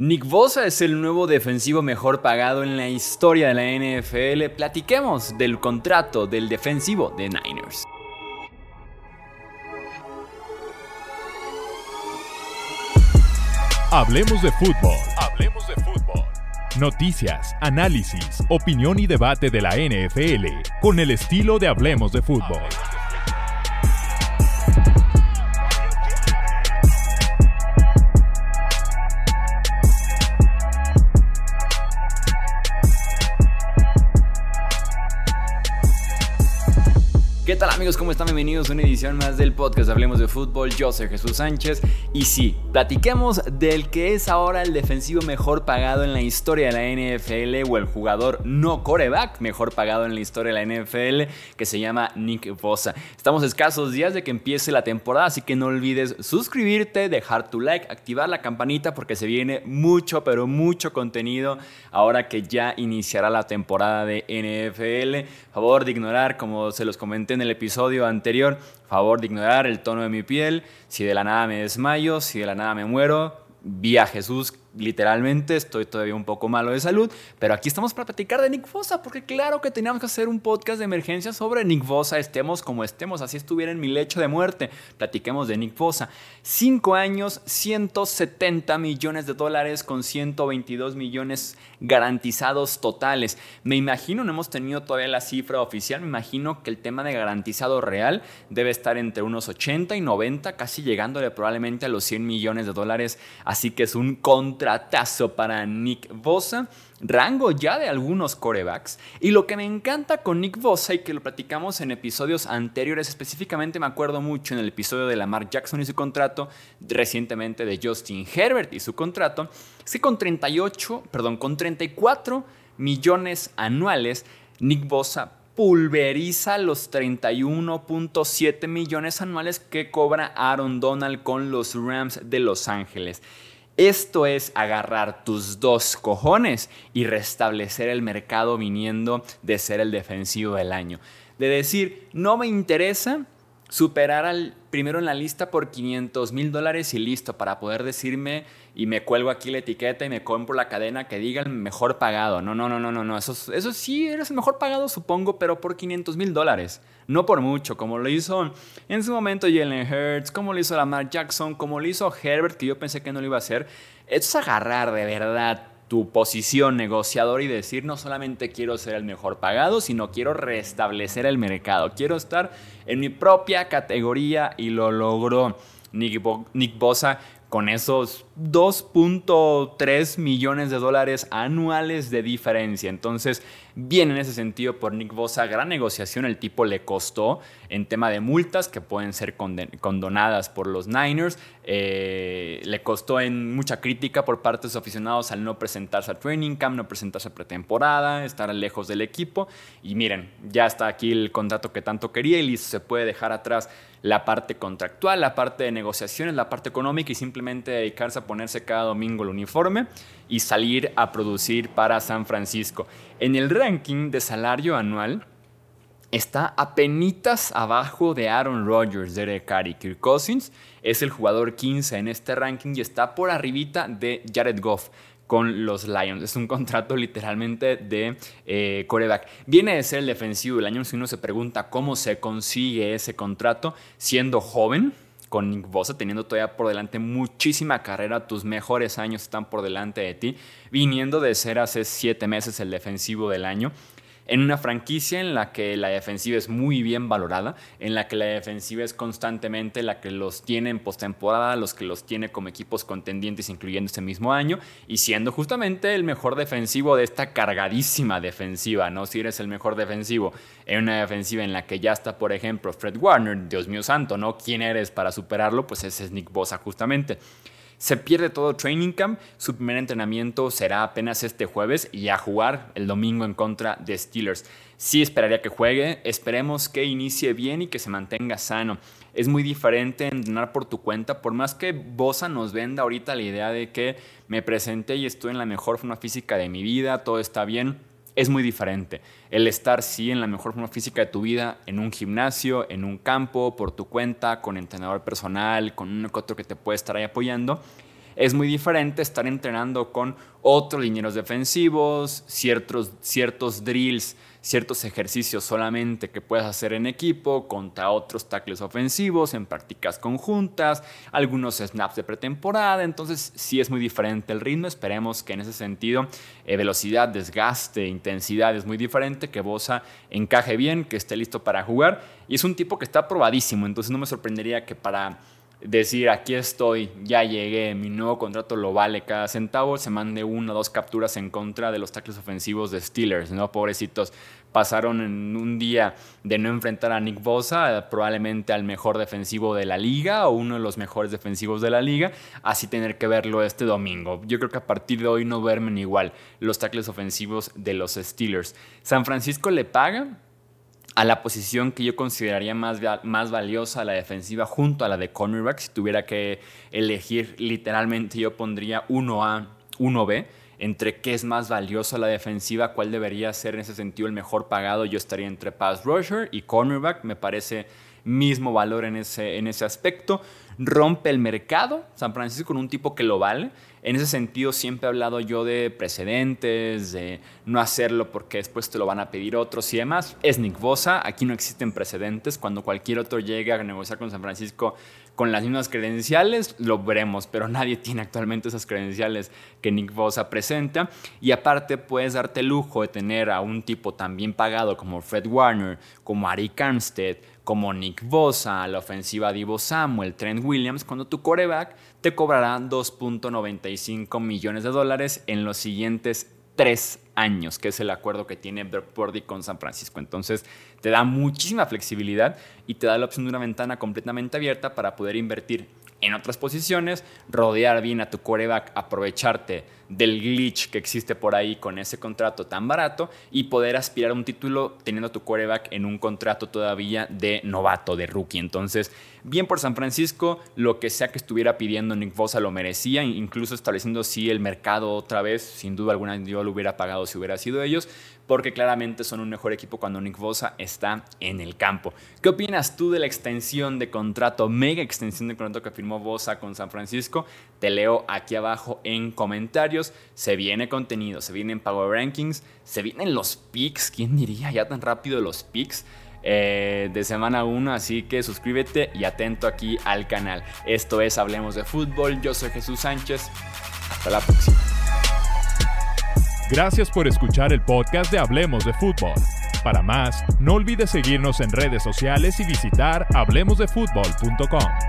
Nick Bosa es el nuevo defensivo mejor pagado en la historia de la NFL. Platiquemos del contrato del defensivo de Niners. Hablemos de fútbol. Hablemos de fútbol. Noticias, análisis, opinión y debate de la NFL con el estilo de Hablemos de fútbol. Tal amigos? ¿Cómo están? Bienvenidos a una edición más del podcast Hablemos de Fútbol. Yo soy Jesús Sánchez y sí, platiquemos del que es ahora el defensivo mejor pagado en la historia de la NFL o el jugador no coreback mejor pagado en la historia de la NFL que se llama Nick Bosa. Estamos escasos días de que empiece la temporada, así que no olvides suscribirte, dejar tu like, activar la campanita porque se viene mucho, pero mucho contenido ahora que ya iniciará la temporada de NFL. Favor de ignorar, como se los comenté en el episodio anterior, favor de ignorar el tono de mi piel, si de la nada me desmayo, si de la nada me muero, vi Jesús literalmente, estoy todavía un poco malo de salud, pero aquí estamos para platicar de Nick Bosa, porque claro que teníamos que hacer un podcast de emergencia sobre Nick Bosa, estemos como estemos, así estuviera en mi lecho de muerte, platiquemos de Nick Bosa. Cinco años, 170 millones de dólares con 122 millones garantizados totales. Me imagino, no hemos tenido todavía la cifra oficial, me imagino que el tema de garantizado real debe estar entre unos 80 y 90, casi llegándole probablemente a los 100 millones de dólares, así que es un contra tratazo para Nick Bosa, rango ya de algunos corebacks. Y lo que me encanta con Nick Bosa y que lo platicamos en episodios anteriores, específicamente me acuerdo mucho en el episodio de Lamar Jackson y su contrato, recientemente de Justin Herbert y su contrato, es que con 38, perdón, con 34 millones anuales, Nick Bosa pulveriza los 31.7 millones anuales que cobra Aaron Donald con los Rams de Los Ángeles. Esto es agarrar tus dos cojones y restablecer el mercado viniendo de ser el defensivo del año. De decir, no me interesa superar al primero en la lista por 500 mil dólares y listo, para poder decirme y me cuelgo aquí la etiqueta y me compro la cadena que diga el mejor pagado. No, no, no, no, no, no. Eso, eso sí, eres el mejor pagado, supongo, pero por 500 mil dólares. No por mucho, como lo hizo en su momento Jalen Hurts, como lo hizo Lamar Jackson, como lo hizo Herbert, que yo pensé que no lo iba a hacer. Esto es agarrar de verdad tu posición negociador y decir no solamente quiero ser el mejor pagado, sino quiero restablecer el mercado. Quiero estar en mi propia categoría y lo logró Nick, Nick Bosa con esos 2.3 millones de dólares anuales de diferencia. Entonces, bien en ese sentido por Nick Bosa, gran negociación el tipo le costó en tema de multas que pueden ser condonadas por los Niners. Eh, le costó en mucha crítica por parte de sus aficionados al no presentarse a training camp, no presentarse a pretemporada, estar lejos del equipo. Y miren, ya está aquí el contrato que tanto quería y listo, se puede dejar atrás la parte contractual, la parte de negociaciones, la parte económica y simplemente dedicarse a ponerse cada domingo el uniforme y salir a producir para San Francisco. En el ranking de salario anual está apenas abajo de Aaron Rodgers, Derek Carr y Kirk Cousins. Es el jugador 15 en este ranking y está por arribita de Jared Goff con los Lions. Es un contrato literalmente de eh, coreback. Viene de ser el defensivo del año. Si uno se pregunta cómo se consigue ese contrato siendo joven, con Nick teniendo todavía por delante muchísima carrera, tus mejores años están por delante de ti, viniendo de ser hace siete meses el defensivo del año en una franquicia en la que la defensiva es muy bien valorada, en la que la defensiva es constantemente la que los tiene en postemporada, los que los tiene como equipos contendientes, incluyendo este mismo año, y siendo justamente el mejor defensivo de esta cargadísima defensiva, ¿no? Si eres el mejor defensivo en una defensiva en la que ya está, por ejemplo, Fred Warner, Dios mío santo, ¿no? ¿Quién eres para superarlo? Pues es Nick Bosa, justamente. Se pierde todo training camp, su primer entrenamiento será apenas este jueves y a jugar el domingo en contra de Steelers. Sí esperaría que juegue, esperemos que inicie bien y que se mantenga sano. Es muy diferente entrenar por tu cuenta, por más que Bosa nos venda ahorita la idea de que me presenté y estoy en la mejor forma física de mi vida, todo está bien es muy diferente. El estar, sí, en la mejor forma física de tu vida, en un gimnasio, en un campo, por tu cuenta, con entrenador personal, con un otro que te puede estar ahí apoyando, es muy diferente estar entrenando con otros linieros defensivos, ciertos, ciertos drills ciertos ejercicios solamente que puedes hacer en equipo contra otros tackles ofensivos en prácticas conjuntas, algunos snaps de pretemporada, entonces sí es muy diferente el ritmo, esperemos que en ese sentido eh, velocidad, desgaste, intensidad es muy diferente, que Bosa encaje bien, que esté listo para jugar. Y es un tipo que está probadísimo, entonces no me sorprendería que para decir aquí estoy, ya llegué, mi nuevo contrato lo vale cada centavo, se mande una o dos capturas en contra de los tackles ofensivos de Steelers, ¿no? Pobrecitos, pasaron en un día de no enfrentar a Nick Bosa, probablemente al mejor defensivo de la liga o uno de los mejores defensivos de la liga, así tener que verlo este domingo. Yo creo que a partir de hoy no vermen igual los tackles ofensivos de los Steelers. San Francisco le paga a la posición que yo consideraría más, más valiosa, la defensiva, junto a la de cornerback. Si tuviera que elegir, literalmente yo pondría 1A, 1B. Entre qué es más valioso la defensiva, cuál debería ser en ese sentido el mejor pagado, yo estaría entre pass rusher y cornerback. Me parece mismo valor en ese, en ese aspecto. Rompe el mercado, San Francisco con un tipo que lo vale. En ese sentido siempre he hablado yo de precedentes, de no hacerlo porque después te lo van a pedir otros y demás. Es Nick Bosa, aquí no existen precedentes. Cuando cualquier otro llegue a negociar con San Francisco con las mismas credenciales, lo veremos, pero nadie tiene actualmente esas credenciales que Nick Bosa presenta. Y aparte puedes darte el lujo de tener a un tipo tan bien pagado como Fred Warner, como Ari Armstead, como Nick Bosa, la ofensiva Divo Samuel, Trent Williams, cuando tu coreback te cobrará 2.95 millones de dólares en los siguientes tres años, que es el acuerdo que tiene Brock con San Francisco. Entonces, te da muchísima flexibilidad y te da la opción de una ventana completamente abierta para poder invertir en otras posiciones, rodear bien a tu coreback, aprovecharte del glitch que existe por ahí con ese contrato tan barato y poder aspirar a un título teniendo tu coreback en un contrato todavía de novato, de rookie. Entonces, bien por San Francisco, lo que sea que estuviera pidiendo Nick Bosa lo merecía, incluso estableciendo si el mercado otra vez, sin duda alguna yo lo hubiera pagado si hubiera sido ellos, porque claramente son un mejor equipo cuando Nick Bosa está en el campo. ¿Qué opinas tú de la extensión de contrato, mega extensión de contrato que firmó Bosa con San Francisco? Te leo aquí abajo en Se viene contenido, se vienen Power Rankings, se vienen los picks. ¿Quién diría ya tan rápido los picks? Eh, de semana 1, así que suscríbete y atento aquí al canal. Esto es Hablemos de Fútbol, yo soy Jesús Sánchez, hasta la próxima. Gracias por escuchar el podcast de Hablemos de Fútbol. Para más, no olvides seguirnos en redes sociales y visitar hablemosdefutbol.com.